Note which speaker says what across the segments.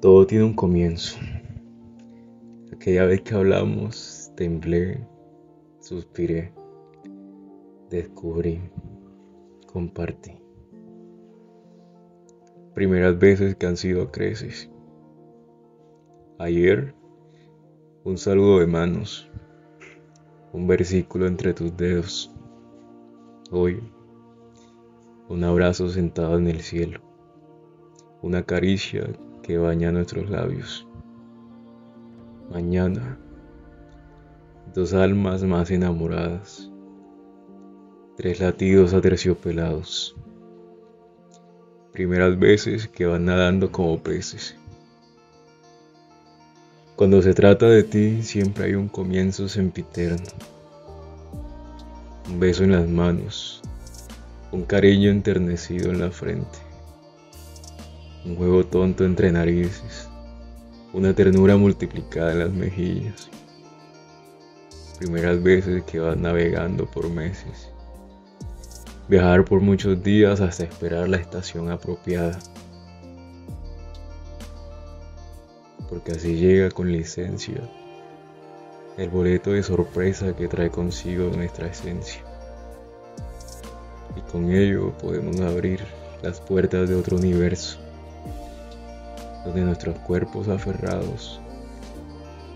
Speaker 1: Todo tiene un comienzo. Aquella vez que hablamos, temblé, suspiré, descubrí, compartí. Primeras veces que han sido creces. Ayer, un saludo de manos, un versículo entre tus dedos. Hoy, un abrazo sentado en el cielo, una caricia que baña nuestros labios. Mañana, dos almas más enamoradas, tres latidos aterciopelados, primeras veces que van nadando como peces. Cuando se trata de ti siempre hay un comienzo sempiterno, un beso en las manos, un cariño enternecido en la frente un juego tonto entre narices, una ternura multiplicada en las mejillas. Primeras veces que vas navegando por meses. Viajar por muchos días hasta esperar la estación apropiada. Porque así llega con licencia el boleto de sorpresa que trae consigo nuestra esencia. Y con ello podemos abrir las puertas de otro universo donde nuestros cuerpos aferrados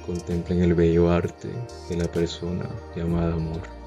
Speaker 1: contemplen el bello arte de la persona llamada amor.